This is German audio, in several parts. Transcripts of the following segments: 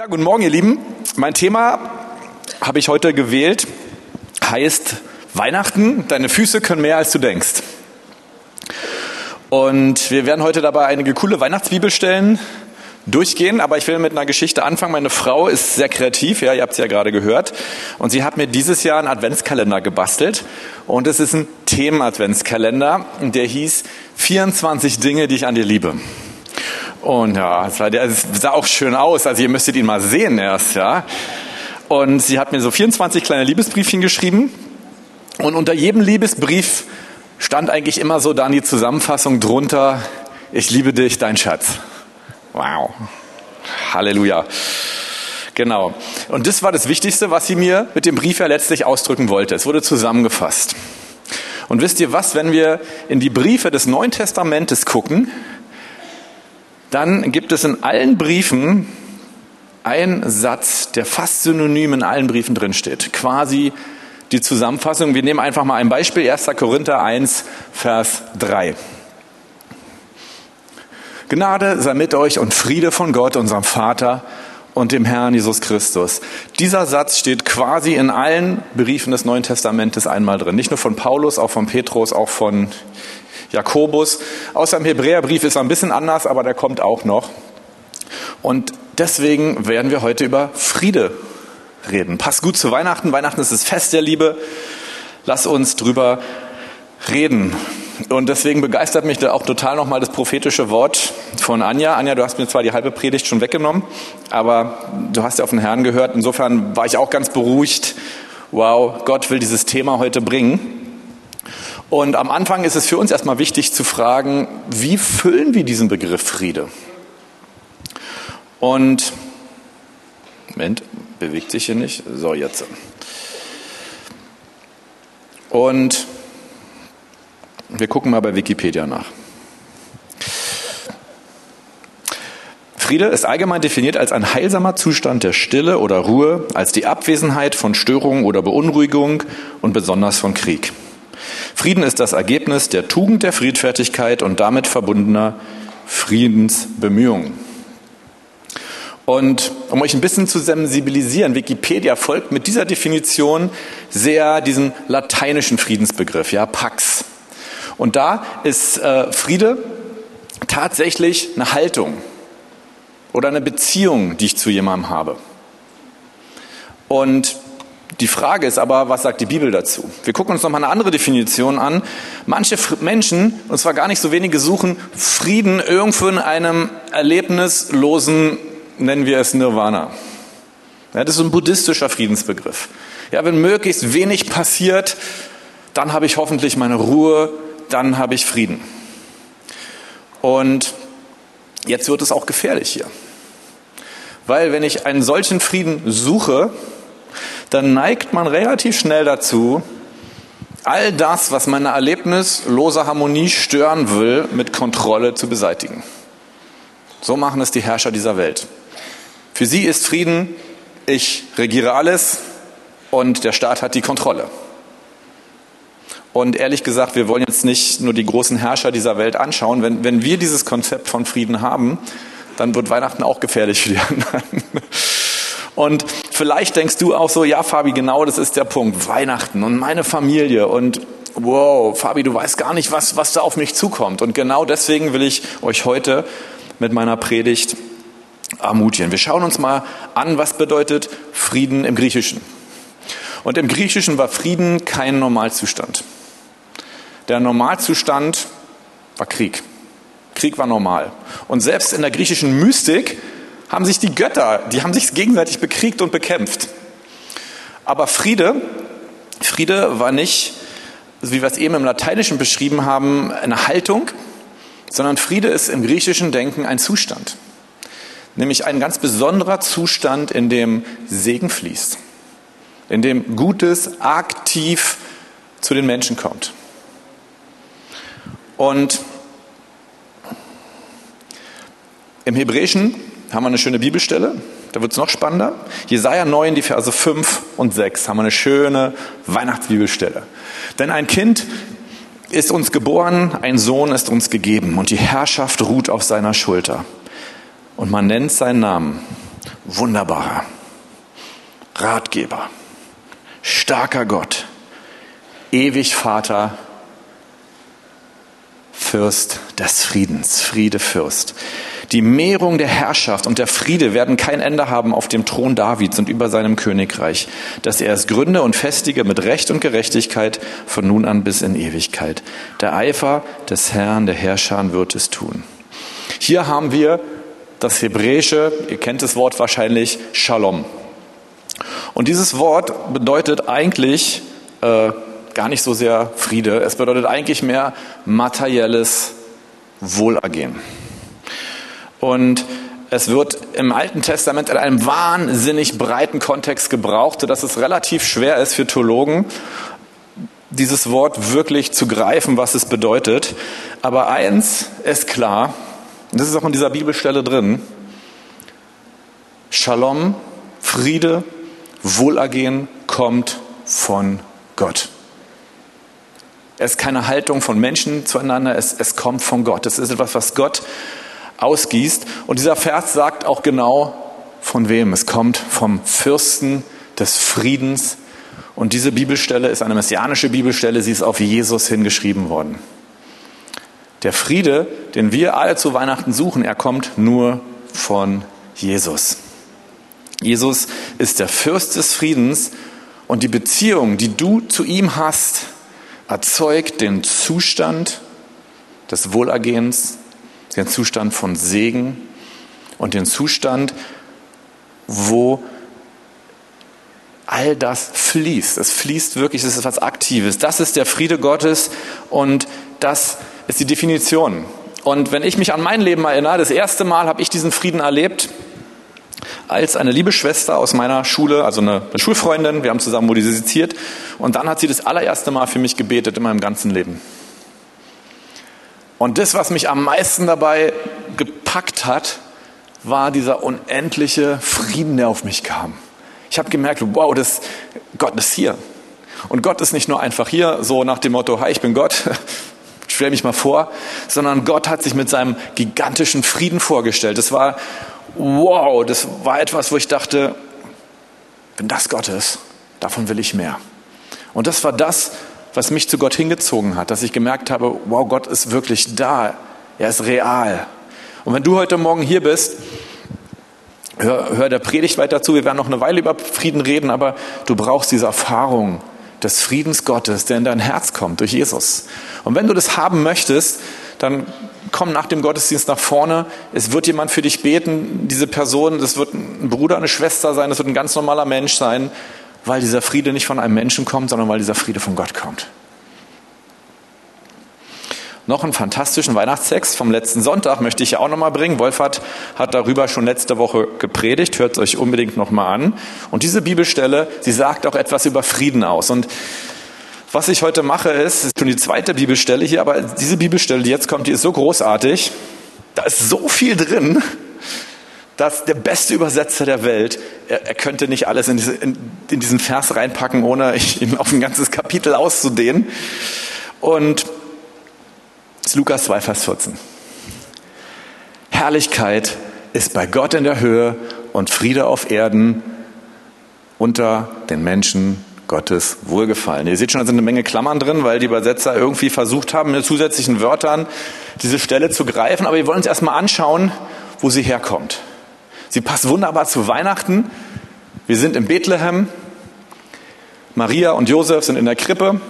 Ja, guten Morgen, ihr Lieben. Mein Thema habe ich heute gewählt, heißt Weihnachten, deine Füße können mehr als du denkst. Und wir werden heute dabei einige coole Weihnachtsbibelstellen durchgehen, aber ich will mit einer Geschichte anfangen. Meine Frau ist sehr kreativ, ja, ihr habt sie ja gerade gehört. Und sie hat mir dieses Jahr einen Adventskalender gebastelt. Und es ist ein Themen-Adventskalender, der hieß 24 Dinge, die ich an dir liebe. Und ja, es sah, es sah auch schön aus. Also ihr müsstet ihn mal sehen erst, ja. Und sie hat mir so 24 kleine Liebesbriefchen geschrieben. Und unter jedem Liebesbrief stand eigentlich immer so dann die Zusammenfassung drunter, ich liebe dich, dein Schatz. Wow. Halleluja. Genau. Und das war das Wichtigste, was sie mir mit dem Brief ja letztlich ausdrücken wollte. Es wurde zusammengefasst. Und wisst ihr was, wenn wir in die Briefe des Neuen Testamentes gucken, dann gibt es in allen Briefen einen Satz, der fast synonym in allen Briefen drinsteht. Quasi die Zusammenfassung. Wir nehmen einfach mal ein Beispiel. 1. Korinther 1, Vers 3. Gnade sei mit euch und Friede von Gott, unserem Vater und dem Herrn Jesus Christus. Dieser Satz steht quasi in allen Briefen des Neuen Testamentes einmal drin. Nicht nur von Paulus, auch von Petrus, auch von Jakobus. Außer im Hebräerbrief ist er ein bisschen anders, aber der kommt auch noch. Und deswegen werden wir heute über Friede reden. Passt gut zu Weihnachten. Weihnachten ist das Fest der Liebe. Lass uns drüber reden. Und deswegen begeistert mich da auch total nochmal das prophetische Wort von Anja. Anja, du hast mir zwar die halbe Predigt schon weggenommen, aber du hast ja auf den Herrn gehört. Insofern war ich auch ganz beruhigt. Wow, Gott will dieses Thema heute bringen. Und am Anfang ist es für uns erstmal wichtig zu fragen, wie füllen wir diesen Begriff Friede? Und, Moment, bewegt sich hier nicht. So, jetzt. Und wir gucken mal bei Wikipedia nach. Friede ist allgemein definiert als ein heilsamer Zustand der Stille oder Ruhe, als die Abwesenheit von Störungen oder Beunruhigung und besonders von Krieg. Frieden ist das Ergebnis der Tugend der Friedfertigkeit und damit verbundener Friedensbemühungen. Und um euch ein bisschen zu sensibilisieren, Wikipedia folgt mit dieser Definition sehr diesem lateinischen Friedensbegriff, ja, Pax. Und da ist äh, Friede tatsächlich eine Haltung oder eine Beziehung, die ich zu jemandem habe. Und die Frage ist aber, was sagt die Bibel dazu? Wir gucken uns nochmal eine andere Definition an. Manche Menschen, und zwar gar nicht so wenige, suchen Frieden irgendwo in einem erlebnislosen, nennen wir es Nirvana. Ja, das ist ein buddhistischer Friedensbegriff. Ja, wenn möglichst wenig passiert, dann habe ich hoffentlich meine Ruhe, dann habe ich Frieden. Und jetzt wird es auch gefährlich hier. Weil wenn ich einen solchen Frieden suche, dann neigt man relativ schnell dazu, all das, was meine erlebnislose Harmonie stören will, mit Kontrolle zu beseitigen. So machen es die Herrscher dieser Welt. Für sie ist Frieden, ich regiere alles und der Staat hat die Kontrolle. Und ehrlich gesagt, wir wollen jetzt nicht nur die großen Herrscher dieser Welt anschauen. Wenn, wenn wir dieses Konzept von Frieden haben, dann wird Weihnachten auch gefährlich für die anderen. Und vielleicht denkst du auch so, ja, Fabi, genau das ist der Punkt. Weihnachten und meine Familie und wow, Fabi, du weißt gar nicht, was, was da auf mich zukommt. Und genau deswegen will ich euch heute mit meiner Predigt ermutigen. Wir schauen uns mal an, was bedeutet Frieden im Griechischen. Und im Griechischen war Frieden kein Normalzustand. Der Normalzustand war Krieg. Krieg war normal. Und selbst in der griechischen Mystik haben sich die Götter, die haben sich gegenseitig bekriegt und bekämpft. Aber Friede, Friede war nicht, wie wir es eben im Lateinischen beschrieben haben, eine Haltung, sondern Friede ist im griechischen Denken ein Zustand. Nämlich ein ganz besonderer Zustand, in dem Segen fließt, in dem Gutes aktiv zu den Menschen kommt. Und im Hebräischen haben wir eine schöne Bibelstelle. Da wird es noch spannender. Jesaja 9, die Verse 5 und 6 haben wir eine schöne Weihnachtsbibelstelle. Denn ein Kind ist uns geboren, ein Sohn ist uns gegeben und die Herrschaft ruht auf seiner Schulter. Und man nennt seinen Namen wunderbarer, Ratgeber, starker Gott, ewig Vater, Fürst des Friedens, Friede Fürst. Die Mehrung der Herrschaft und der Friede werden kein Ende haben auf dem Thron Davids und über seinem Königreich, dass er es gründe und festige mit Recht und Gerechtigkeit von nun an bis in Ewigkeit. Der Eifer des Herrn, der Herrscher wird es tun. Hier haben wir das hebräische, ihr kennt das Wort wahrscheinlich, Shalom. Und dieses Wort bedeutet eigentlich äh, gar nicht so sehr Friede, es bedeutet eigentlich mehr materielles Wohlergehen. Und es wird im Alten Testament in einem wahnsinnig breiten Kontext gebraucht, sodass es relativ schwer ist für Theologen, dieses Wort wirklich zu greifen, was es bedeutet. Aber eins ist klar, und das ist auch in dieser Bibelstelle drin, Shalom, Friede, Wohlergehen kommt von Gott. Es ist keine Haltung von Menschen zueinander, es, es kommt von Gott. Es ist etwas, was Gott ausgießt. Und dieser Vers sagt auch genau, von wem. Es kommt vom Fürsten des Friedens. Und diese Bibelstelle ist eine messianische Bibelstelle, sie ist auf Jesus hingeschrieben worden. Der Friede, den wir alle zu Weihnachten suchen, er kommt nur von Jesus. Jesus ist der Fürst des Friedens und die Beziehung, die du zu ihm hast, erzeugt den Zustand des Wohlergehens, den Zustand von Segen und den Zustand, wo all das fließt. Es fließt wirklich, es ist etwas Aktives. Das ist der Friede Gottes und das ist die Definition. Und wenn ich mich an mein Leben erinnere, das erste Mal habe ich diesen Frieden erlebt, als eine liebe Schwester aus meiner Schule, also eine, eine Schulfreundin, wir haben zusammen musiziert und dann hat sie das allererste Mal für mich gebetet in meinem ganzen Leben. Und das, was mich am meisten dabei gepackt hat, war dieser unendliche Frieden, der auf mich kam. Ich habe gemerkt, wow, das, Gott ist hier. Und Gott ist nicht nur einfach hier, so nach dem Motto, hi, ich bin Gott, stell mich mal vor, sondern Gott hat sich mit seinem gigantischen Frieden vorgestellt. Das war, wow, das war etwas, wo ich dachte, wenn das Gott ist, davon will ich mehr. Und das war das, was mich zu Gott hingezogen hat, dass ich gemerkt habe, wow, Gott ist wirklich da, er ist real. Und wenn du heute Morgen hier bist, hör, hör der Predigt weiter zu, wir werden noch eine Weile über Frieden reden, aber du brauchst diese Erfahrung des Friedens Gottes, der in dein Herz kommt durch Jesus. Und wenn du das haben möchtest, dann komm nach dem Gottesdienst nach vorne. Es wird jemand für dich beten. Diese Person, das wird ein Bruder, eine Schwester sein, das wird ein ganz normaler Mensch sein weil dieser Friede nicht von einem Menschen kommt, sondern weil dieser Friede von Gott kommt. Noch einen fantastischen Weihnachtstext vom letzten Sonntag möchte ich ja auch nochmal bringen. Wolfert hat darüber schon letzte Woche gepredigt. Hört es euch unbedingt nochmal an. Und diese Bibelstelle, sie sagt auch etwas über Frieden aus. Und was ich heute mache, ist, ist schon die zweite Bibelstelle hier, aber diese Bibelstelle, die jetzt kommt, die ist so großartig. Da ist so viel drin dass der beste Übersetzer der Welt, er, er könnte nicht alles in, diese, in, in, diesen Vers reinpacken, ohne ihn auf ein ganzes Kapitel auszudehnen. Und das ist Lukas 2, Vers 14. Herrlichkeit ist bei Gott in der Höhe und Friede auf Erden unter den Menschen Gottes Wohlgefallen. Ihr seht schon, da sind eine Menge Klammern drin, weil die Übersetzer irgendwie versucht haben, mit zusätzlichen Wörtern diese Stelle zu greifen. Aber wir wollen uns erstmal anschauen, wo sie herkommt. Sie passt wunderbar zu Weihnachten. Wir sind in Bethlehem. Maria und Josef sind in der Krippe.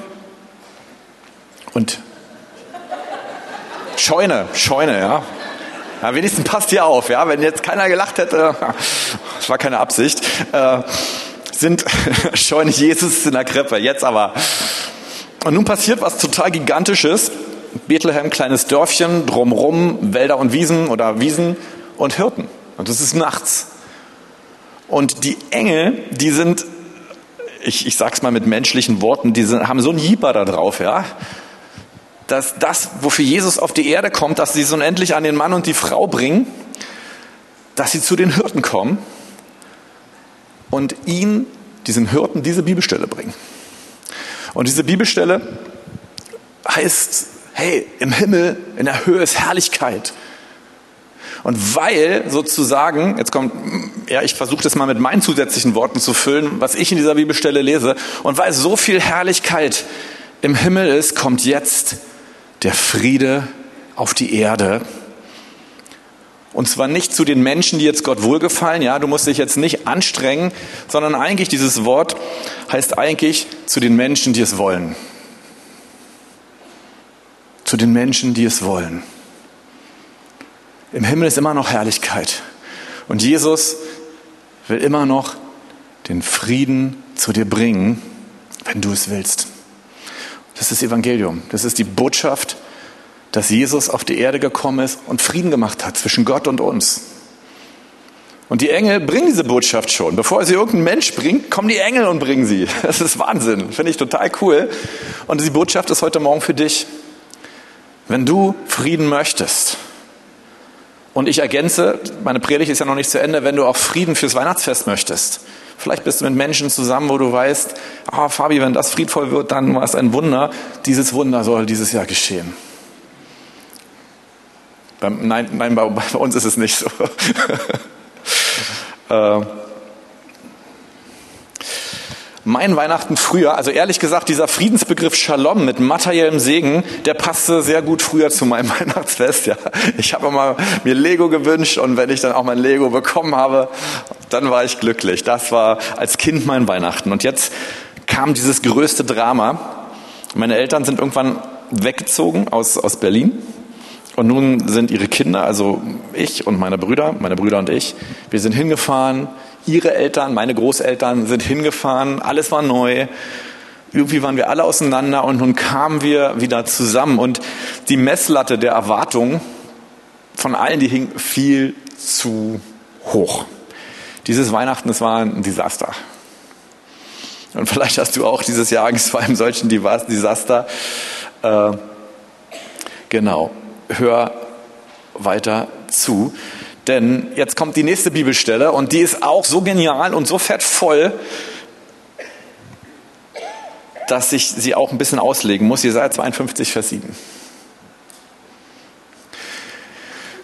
Und Scheune, Scheune, ja. ja wenigstens passt hier auf, ja. Wenn jetzt keiner gelacht hätte, das war keine Absicht, äh, sind Scheune Jesus in der Krippe. Jetzt aber. Und nun passiert was total Gigantisches. Bethlehem, kleines Dörfchen, drumrum Wälder und Wiesen oder Wiesen und Hirten. Und es ist nachts. Und die Engel, die sind, ich, ich sag's mal mit menschlichen Worten, die sind, haben so ein Jieper da drauf, ja. Dass das, wofür Jesus auf die Erde kommt, dass sie so unendlich an den Mann und die Frau bringen, dass sie zu den Hirten kommen und ihn, diesen Hirten, diese Bibelstelle bringen. Und diese Bibelstelle heißt, hey, im Himmel, in der Höhe ist Herrlichkeit. Und weil sozusagen, jetzt kommt, ja, ich versuche das mal mit meinen zusätzlichen Worten zu füllen, was ich in dieser Bibelstelle lese, und weil so viel Herrlichkeit im Himmel ist, kommt jetzt der Friede auf die Erde. Und zwar nicht zu den Menschen, die jetzt Gott wohlgefallen, ja, du musst dich jetzt nicht anstrengen, sondern eigentlich dieses Wort heißt eigentlich zu den Menschen, die es wollen. Zu den Menschen, die es wollen. Im Himmel ist immer noch Herrlichkeit. Und Jesus will immer noch den Frieden zu dir bringen, wenn du es willst. Das ist das Evangelium. Das ist die Botschaft, dass Jesus auf die Erde gekommen ist und Frieden gemacht hat zwischen Gott und uns. Und die Engel bringen diese Botschaft schon. Bevor sie irgendein Mensch bringt, kommen die Engel und bringen sie. Das ist Wahnsinn. Finde ich total cool. Und die Botschaft ist heute Morgen für dich. Wenn du Frieden möchtest, und ich ergänze, meine Predigt ist ja noch nicht zu Ende, wenn du auch Frieden fürs Weihnachtsfest möchtest. Vielleicht bist du mit Menschen zusammen, wo du weißt, ah, Fabi, wenn das friedvoll wird, dann war es ein Wunder. Dieses Wunder soll dieses Jahr geschehen. Nein, nein bei, bei uns ist es nicht so. mein Weihnachten früher, also ehrlich gesagt, dieser Friedensbegriff Shalom mit materiellem Segen, der passte sehr gut früher zu meinem Weihnachtsfest. Ja. Ich habe immer mir Lego gewünscht und wenn ich dann auch mein Lego bekommen habe, dann war ich glücklich. Das war als Kind mein Weihnachten. Und jetzt kam dieses größte Drama. Meine Eltern sind irgendwann weggezogen aus, aus Berlin. Und nun sind ihre Kinder, also ich und meine Brüder, meine Brüder und ich, wir sind hingefahren Ihre Eltern, meine Großeltern sind hingefahren, alles war neu. Irgendwie waren wir alle auseinander und nun kamen wir wieder zusammen und die Messlatte der Erwartungen von allen, die hing viel zu hoch. Dieses Weihnachten, das war ein Desaster. Und vielleicht hast du auch dieses Jahr Angst vor einem solchen Desaster. Äh, genau. Hör weiter zu. Denn jetzt kommt die nächste Bibelstelle und die ist auch so genial und so fettvoll, dass ich sie auch ein bisschen auslegen muss. Jesaja 52, Vers 7.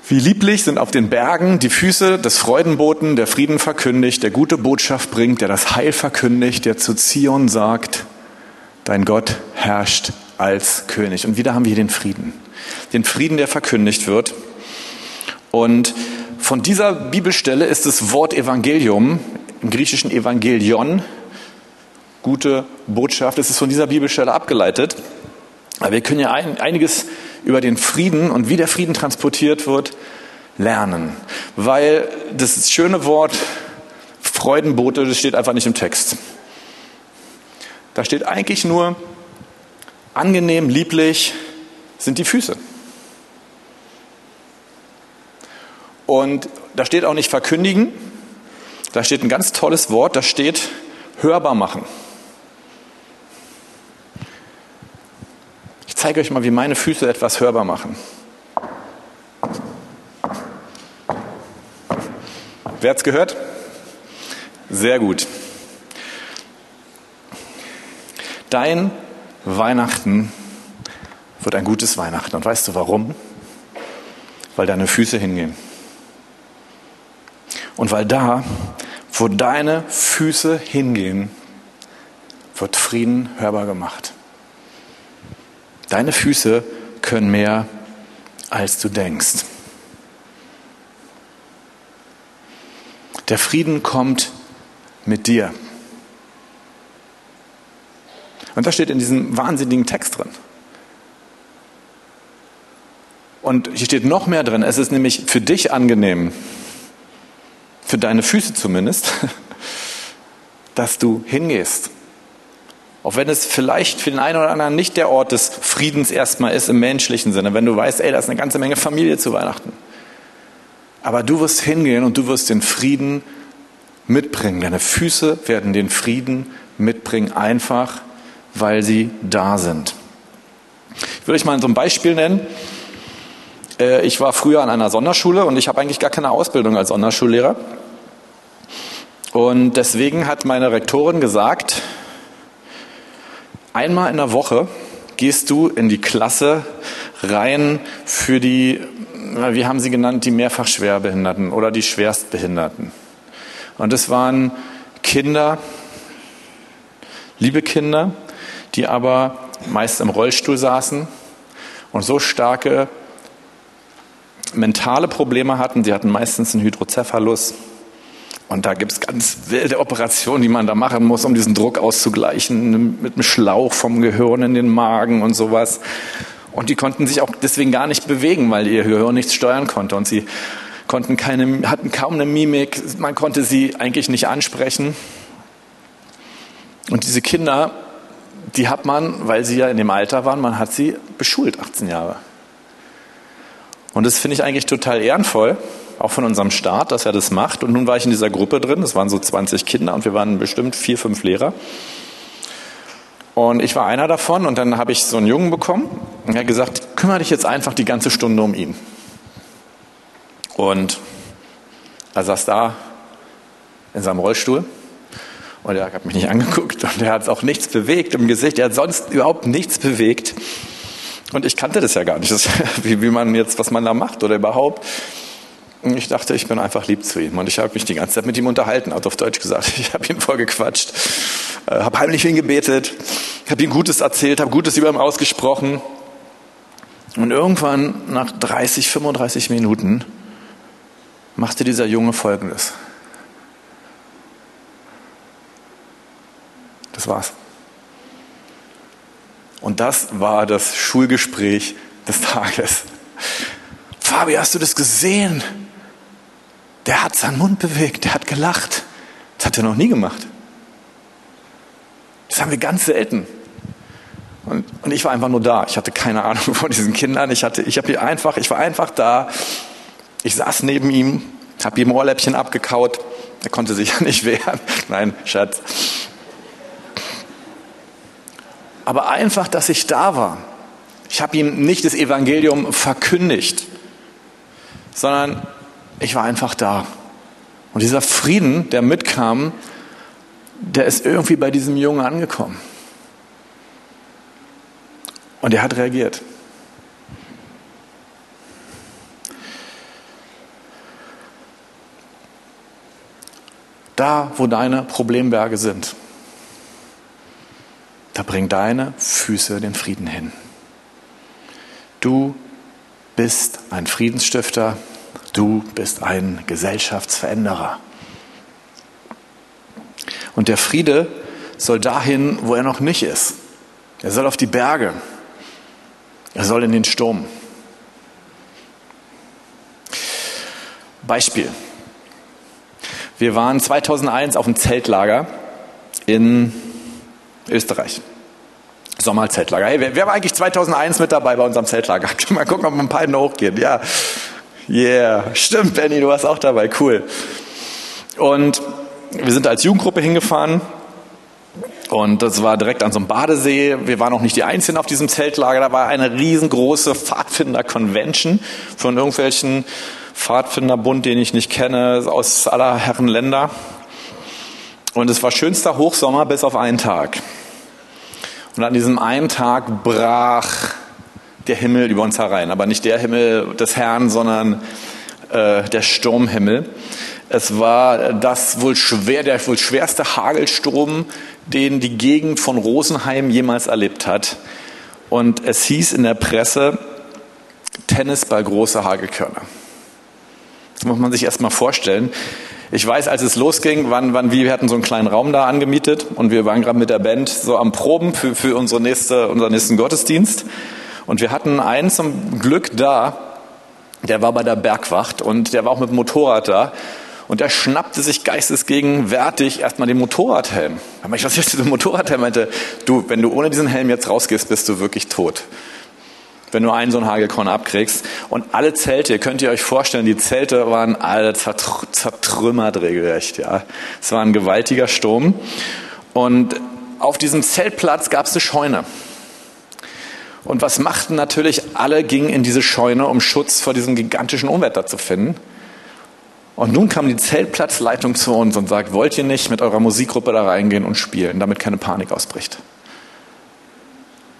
Wie lieblich sind auf den Bergen die Füße des Freudenboten, der Frieden verkündigt, der gute Botschaft bringt, der das Heil verkündigt, der zu Zion sagt, dein Gott herrscht als König. Und wieder haben wir hier den Frieden. Den Frieden, der verkündigt wird. Und von dieser Bibelstelle ist das Wort Evangelium, im griechischen Evangelion, gute Botschaft, es ist von dieser Bibelstelle abgeleitet. Aber wir können ja ein, einiges über den Frieden und wie der Frieden transportiert wird lernen. Weil das schöne Wort Freudenbote, das steht einfach nicht im Text. Da steht eigentlich nur angenehm, lieblich sind die Füße. Und da steht auch nicht verkündigen, da steht ein ganz tolles Wort, da steht hörbar machen. Ich zeige euch mal, wie meine Füße etwas hörbar machen. Wer hat's gehört? Sehr gut. Dein Weihnachten wird ein gutes Weihnachten. Und weißt du warum? Weil deine Füße hingehen. Und weil da, wo deine Füße hingehen, wird Frieden hörbar gemacht. Deine Füße können mehr, als du denkst. Der Frieden kommt mit dir. Und das steht in diesem wahnsinnigen Text drin. Und hier steht noch mehr drin. Es ist nämlich für dich angenehm, für deine Füße zumindest, dass du hingehst. Auch wenn es vielleicht für den einen oder anderen nicht der Ort des Friedens erstmal ist im menschlichen Sinne, wenn du weißt, ey, da ist eine ganze Menge Familie zu Weihnachten. Aber du wirst hingehen und du wirst den Frieden mitbringen. Deine Füße werden den Frieden mitbringen, einfach weil sie da sind. Ich will euch mal so ein Beispiel nennen. Äh, ich war früher an einer Sonderschule und ich habe eigentlich gar keine Ausbildung als Sonderschullehrer. Und deswegen hat meine Rektorin gesagt, einmal in der Woche gehst du in die Klasse rein für die wir haben sie genannt, die mehrfach Schwerbehinderten oder die Schwerstbehinderten. Und es waren Kinder, liebe Kinder, die aber meist im Rollstuhl saßen und so starke mentale Probleme hatten. Sie hatten meistens einen Hydrocephalus. Und da gibt es ganz wilde Operationen, die man da machen muss, um diesen Druck auszugleichen, mit einem Schlauch vom Gehirn in den Magen und sowas. Und die konnten sich auch deswegen gar nicht bewegen, weil ihr Gehirn nichts steuern konnte. Und sie konnten keine, hatten kaum eine Mimik, man konnte sie eigentlich nicht ansprechen. Und diese Kinder, die hat man, weil sie ja in dem Alter waren, man hat sie beschult, 18 Jahre. Und das finde ich eigentlich total ehrenvoll, auch von unserem Staat, dass er das macht. Und nun war ich in dieser Gruppe drin, es waren so 20 Kinder und wir waren bestimmt vier, fünf Lehrer. Und ich war einer davon und dann habe ich so einen Jungen bekommen und er hat gesagt, kümmere dich jetzt einfach die ganze Stunde um ihn. Und er saß da in seinem Rollstuhl und er hat mich nicht angeguckt und er hat auch nichts bewegt im Gesicht, er hat sonst überhaupt nichts bewegt. Und ich kannte das ja gar nicht, das, wie, wie man jetzt, was man da macht oder überhaupt. Und ich dachte, ich bin einfach lieb zu ihm. Und ich habe mich die ganze Zeit mit ihm unterhalten, hat auf Deutsch gesagt. Ich habe ihn voll gequatscht, äh, habe heimlich für ihn gebetet, habe ihm Gutes erzählt, habe Gutes über ihn ausgesprochen. Und irgendwann, nach 30, 35 Minuten, machte dieser Junge Folgendes. Das war's. Und das war das Schulgespräch des Tages. Fabi, hast du das gesehen? Der hat seinen Mund bewegt, der hat gelacht. Das hat er noch nie gemacht. Das haben wir ganz selten. Und, und ich war einfach nur da. Ich hatte keine Ahnung von diesen Kindern. Ich, hatte, ich, hab einfach, ich war einfach da. Ich saß neben ihm, habe ihm Ohrläppchen abgekaut. Er konnte sich ja nicht wehren. Nein, Schatz aber einfach, dass ich da war. Ich habe ihm nicht das Evangelium verkündigt, sondern ich war einfach da. Und dieser Frieden, der mitkam, der ist irgendwie bei diesem Jungen angekommen. Und er hat reagiert. Da, wo deine Problemberge sind, bring deine Füße den Frieden hin. Du bist ein Friedensstifter, du bist ein Gesellschaftsveränderer. Und der Friede soll dahin, wo er noch nicht ist. Er soll auf die Berge. Er soll in den Sturm. Beispiel. Wir waren 2001 auf dem Zeltlager in Österreich. Sommerzeltlager. Hey, wer, wer war eigentlich 2001 mit dabei bei unserem Zeltlager? Mal gucken, ob wir ein paar Hände hochgehen. Ja, yeah, stimmt, Benny, du warst auch dabei. Cool. Und wir sind als Jugendgruppe hingefahren und das war direkt an so einem Badesee. Wir waren auch nicht die Einzigen auf diesem Zeltlager. Da war eine riesengroße Pfadfinder-Convention von irgendwelchen Pfadfinderbund, den ich nicht kenne, aus aller Herren Länder. Und es war schönster Hochsommer bis auf einen Tag. Und an diesem einen Tag brach der Himmel über uns herein. Aber nicht der Himmel des Herrn, sondern äh, der Sturmhimmel. Es war das wohl schwer, der wohl schwerste Hagelsturm, den die Gegend von Rosenheim jemals erlebt hat. Und es hieß in der Presse, Tennisball große Hagelkörner. Das muss man sich erst mal vorstellen. Ich weiß, als es losging, wann, wann wir hatten so einen kleinen Raum da angemietet und wir waren gerade mit der Band so am Proben für, für unsere nächste, unseren nächsten Gottesdienst. Und wir hatten einen zum Glück da, der war bei der Bergwacht und der war auch mit dem Motorrad da. Und der schnappte sich geistesgegenwärtig erstmal den Motorradhelm. Ich, was ist dieser Motorradhelm? meinte, du, wenn du ohne diesen Helm jetzt rausgehst, bist du wirklich tot wenn du einen so einen Hagelkorn abkriegst. Und alle Zelte, könnt ihr euch vorstellen, die Zelte waren alle zertrümmert regelrecht. Ja. Es war ein gewaltiger Sturm. Und auf diesem Zeltplatz gab es eine Scheune. Und was machten natürlich alle, gingen in diese Scheune, um Schutz vor diesem gigantischen Unwetter zu finden. Und nun kam die Zeltplatzleitung zu uns und sagt, wollt ihr nicht mit eurer Musikgruppe da reingehen und spielen, damit keine Panik ausbricht?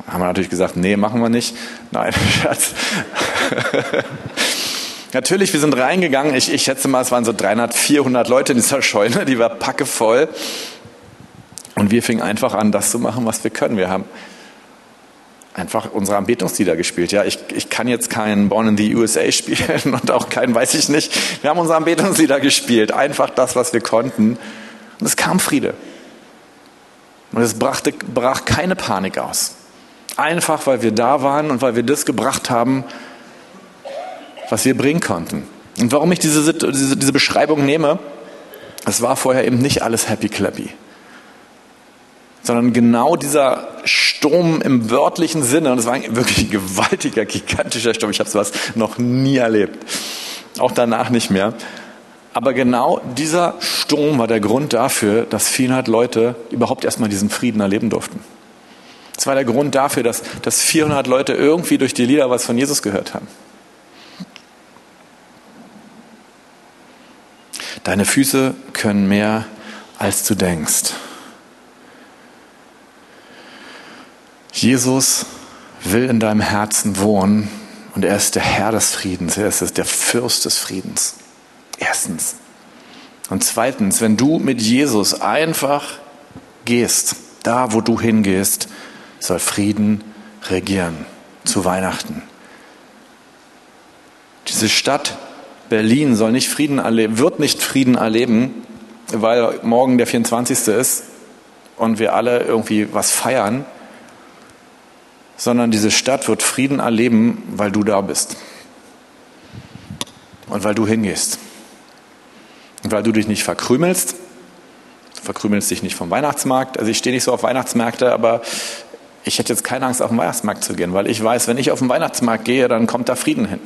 Haben wir natürlich gesagt, nee, machen wir nicht. Nein, Schatz. Natürlich, wir sind reingegangen. Ich, ich schätze mal, es waren so 300, 400 Leute in dieser Scheune. Die war packevoll. Und wir fingen einfach an, das zu machen, was wir können. Wir haben einfach unsere Anbetungslieder gespielt. Ja, ich, ich kann jetzt keinen Born in the USA spielen und auch keinen, weiß ich nicht. Wir haben unsere Anbetungslieder gespielt. Einfach das, was wir konnten. Und es kam Friede. Und es brachte, brach keine Panik aus. Einfach, weil wir da waren und weil wir das gebracht haben, was wir bringen konnten. Und warum ich diese, diese, diese Beschreibung nehme, es war vorher eben nicht alles happy clappy sondern genau dieser Sturm im wörtlichen Sinne, und es war wirklich ein gewaltiger, gigantischer Sturm, ich habe sowas noch nie erlebt, auch danach nicht mehr. Aber genau dieser Sturm war der Grund dafür, dass 400 Leute überhaupt erstmal diesen Frieden erleben durften. Es war der Grund dafür, dass, dass 400 Leute irgendwie durch die Lieder was von Jesus gehört haben. Deine Füße können mehr, als du denkst. Jesus will in deinem Herzen wohnen und er ist der Herr des Friedens, er ist der Fürst des Friedens. Erstens. Und zweitens, wenn du mit Jesus einfach gehst, da wo du hingehst, soll Frieden regieren zu Weihnachten. Diese Stadt Berlin soll nicht Frieden wird nicht Frieden erleben, weil morgen der 24. ist und wir alle irgendwie was feiern, sondern diese Stadt wird Frieden erleben, weil du da bist. Und weil du hingehst. Und weil du dich nicht verkrümelst. Verkrümelst dich nicht vom Weihnachtsmarkt. Also ich stehe nicht so auf Weihnachtsmärkte, aber ich hätte jetzt keine Angst, auf den Weihnachtsmarkt zu gehen, weil ich weiß, wenn ich auf den Weihnachtsmarkt gehe, dann kommt da Frieden hin.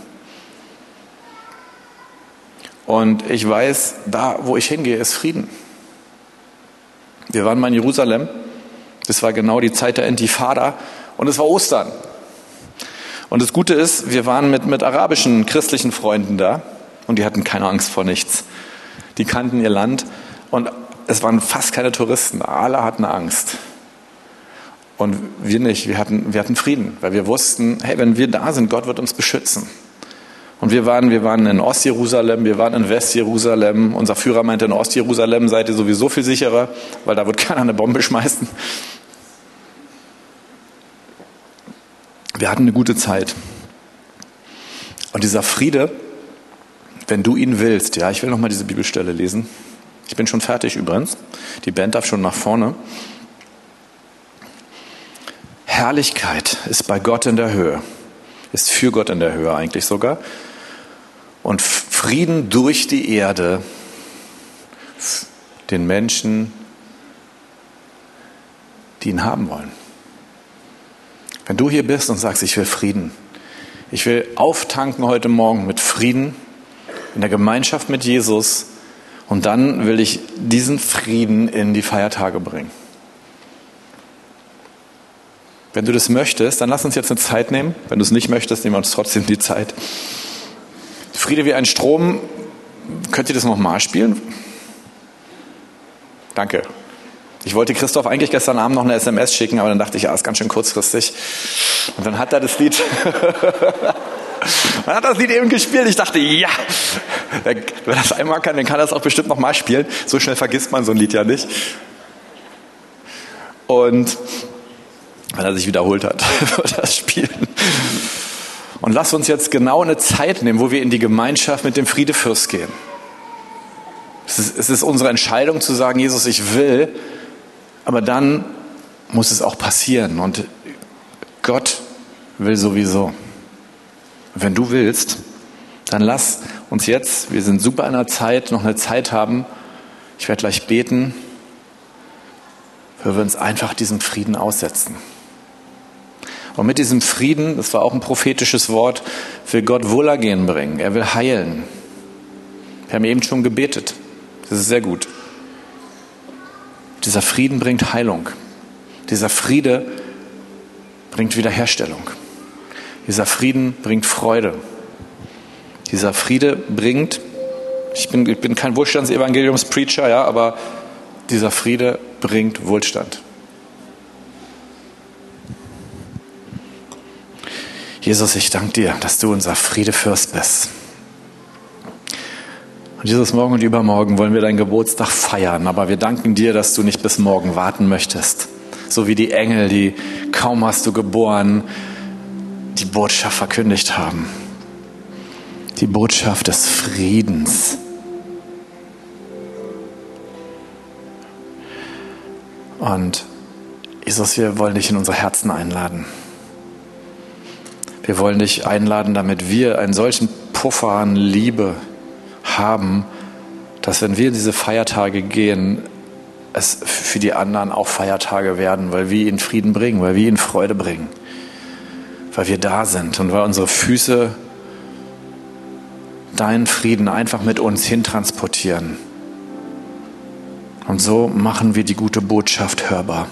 Und ich weiß, da, wo ich hingehe, ist Frieden. Wir waren mal in Jerusalem. Das war genau die Zeit der Intifada. Und es war Ostern. Und das Gute ist, wir waren mit, mit arabischen christlichen Freunden da und die hatten keine Angst vor nichts. Die kannten ihr Land und es waren fast keine Touristen. Alle hatten Angst. Und wir nicht. Wir hatten, wir hatten Frieden, weil wir wussten, hey, wenn wir da sind, Gott wird uns beschützen. Und wir waren, wir waren in Ostjerusalem, wir waren in Westjerusalem. Unser Führer meinte, in Ostjerusalem seid ihr sowieso viel sicherer, weil da wird keiner eine Bombe schmeißen. Wir hatten eine gute Zeit. Und dieser Friede, wenn du ihn willst, ja, ich will nochmal diese Bibelstelle lesen. Ich bin schon fertig übrigens. Die Band darf schon nach vorne. Herrlichkeit ist bei Gott in der Höhe, ist für Gott in der Höhe eigentlich sogar. Und Frieden durch die Erde den Menschen, die ihn haben wollen. Wenn du hier bist und sagst, ich will Frieden, ich will auftanken heute Morgen mit Frieden in der Gemeinschaft mit Jesus und dann will ich diesen Frieden in die Feiertage bringen. Wenn du das möchtest, dann lass uns jetzt eine Zeit nehmen. Wenn du es nicht möchtest, nehmen wir uns trotzdem die Zeit. Friede wie ein Strom. Könnt ihr das nochmal spielen? Danke. Ich wollte Christoph eigentlich gestern Abend noch eine SMS schicken, aber dann dachte ich, ja, ist ganz schön kurzfristig. Und dann hat er das Lied, dann hat das Lied eben gespielt. Ich dachte, ja, wenn er das einmal kann, dann kann er das auch bestimmt noch mal spielen. So schnell vergisst man so ein Lied ja nicht. Und wenn er sich wiederholt hat, er das spielen. Und lass uns jetzt genau eine Zeit nehmen, wo wir in die Gemeinschaft mit dem Friedefürst gehen. Es ist, es ist unsere Entscheidung zu sagen, Jesus, ich will, aber dann muss es auch passieren. Und Gott will sowieso. Wenn du willst, dann lass uns jetzt, wir sind super in der Zeit, noch eine Zeit haben. Ich werde gleich beten, wo wir uns einfach diesem Frieden aussetzen. Und mit diesem Frieden, das war auch ein prophetisches Wort, will Gott Wohlergehen bringen. Er will heilen. Wir haben eben schon gebetet. Das ist sehr gut. Dieser Frieden bringt Heilung. Dieser Friede bringt Wiederherstellung. Dieser Frieden bringt Freude. Dieser Friede bringt, ich bin, ich bin kein Wohlstandsevangeliumspreacher, ja, aber dieser Friede bringt Wohlstand. Jesus, ich danke dir, dass du unser Friedefürst bist. Und Jesus, morgen und übermorgen wollen wir deinen Geburtstag feiern, aber wir danken dir, dass du nicht bis morgen warten möchtest. So wie die Engel, die kaum hast du geboren, die Botschaft verkündigt haben. Die Botschaft des Friedens. Und Jesus, wir wollen dich in unsere Herzen einladen. Wir wollen dich einladen, damit wir einen solchen Puffer an Liebe haben, dass wenn wir in diese Feiertage gehen, es für die anderen auch Feiertage werden, weil wir ihnen Frieden bringen, weil wir ihnen Freude bringen, weil wir da sind und weil unsere Füße deinen Frieden einfach mit uns hintransportieren. Und so machen wir die gute Botschaft hörbar,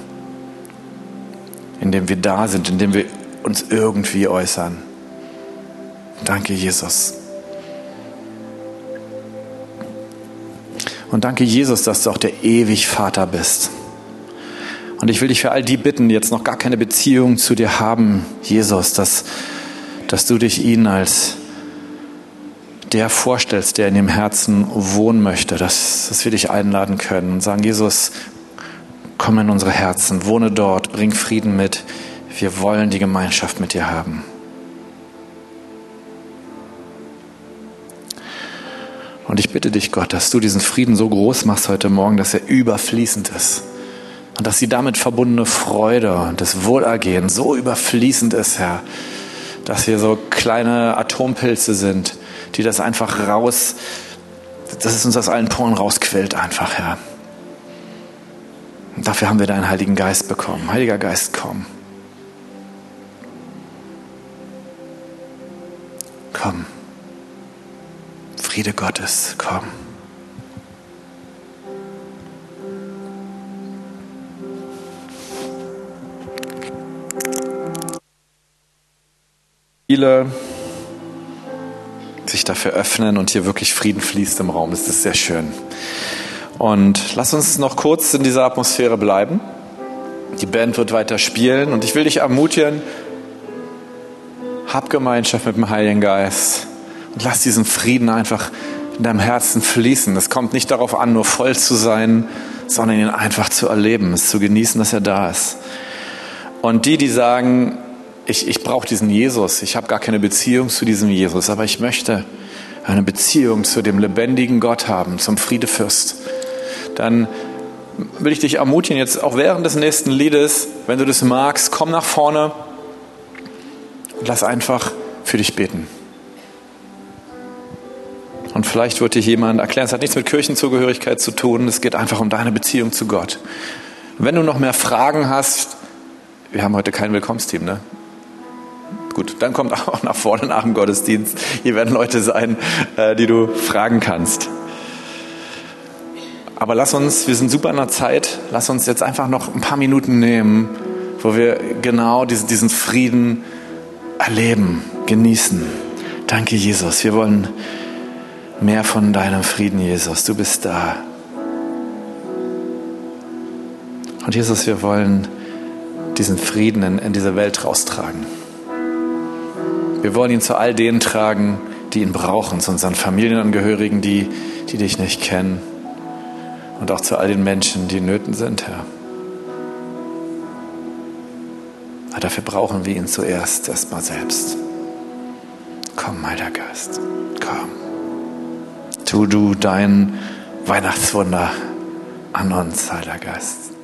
indem wir da sind, indem wir uns irgendwie äußern. Danke, Jesus. Und danke, Jesus, dass du auch der ewig Vater bist. Und ich will dich für all die bitten, die jetzt noch gar keine Beziehung zu dir haben, Jesus, dass, dass du dich ihnen als der vorstellst, der in dem Herzen wohnen möchte, dass, dass wir dich einladen können und sagen, Jesus, komm in unsere Herzen, wohne dort, bring Frieden mit. Wir wollen die Gemeinschaft mit dir haben. Und ich bitte dich, Gott, dass du diesen Frieden so groß machst heute Morgen, dass er überfließend ist. Und dass die damit verbundene Freude und das Wohlergehen so überfließend ist, Herr, dass wir so kleine Atompilze sind, die das einfach raus, dass es uns aus allen Poren rausquillt einfach, Herr. Und dafür haben wir deinen Heiligen Geist bekommen. Heiliger Geist, komm. Komm. Friede Gottes, komm. Viele sich dafür öffnen und hier wirklich Frieden fließt im Raum. Das ist sehr schön. Und lass uns noch kurz in dieser Atmosphäre bleiben. Die Band wird weiter spielen und ich will dich ermutigen, hab Gemeinschaft mit dem Heiligen Geist. Und lass diesen Frieden einfach in deinem Herzen fließen. Es kommt nicht darauf an, nur voll zu sein, sondern ihn einfach zu erleben, es zu genießen, dass er da ist. Und die, die sagen, ich, ich brauche diesen Jesus, ich habe gar keine Beziehung zu diesem Jesus, aber ich möchte eine Beziehung zu dem lebendigen Gott haben, zum Friedefürst, dann will ich dich ermutigen, jetzt auch während des nächsten Liedes, wenn du das magst, komm nach vorne lass einfach für dich beten. Und vielleicht wird dir jemand erklären, es hat nichts mit Kirchenzugehörigkeit zu tun, es geht einfach um deine Beziehung zu Gott. Wenn du noch mehr Fragen hast, wir haben heute kein Willkommensteam, ne? Gut, dann kommt auch nach vorne nach dem Gottesdienst. Hier werden Leute sein, äh, die du fragen kannst. Aber lass uns, wir sind super in der Zeit, lass uns jetzt einfach noch ein paar Minuten nehmen, wo wir genau diesen Frieden erleben, genießen. Danke, Jesus. Wir wollen mehr von deinem Frieden, Jesus. Du bist da. Und Jesus, wir wollen diesen Frieden in, in diese Welt raustragen. Wir wollen ihn zu all denen tragen, die ihn brauchen, zu unseren Familienangehörigen, die, die dich nicht kennen. Und auch zu all den Menschen, die in Nöten sind, Herr. Aber dafür brauchen wir ihn zuerst erstmal selbst. Komm, Heiliger Geist, komm tu du dein Weihnachtswunder an uns, Heiliger Geist.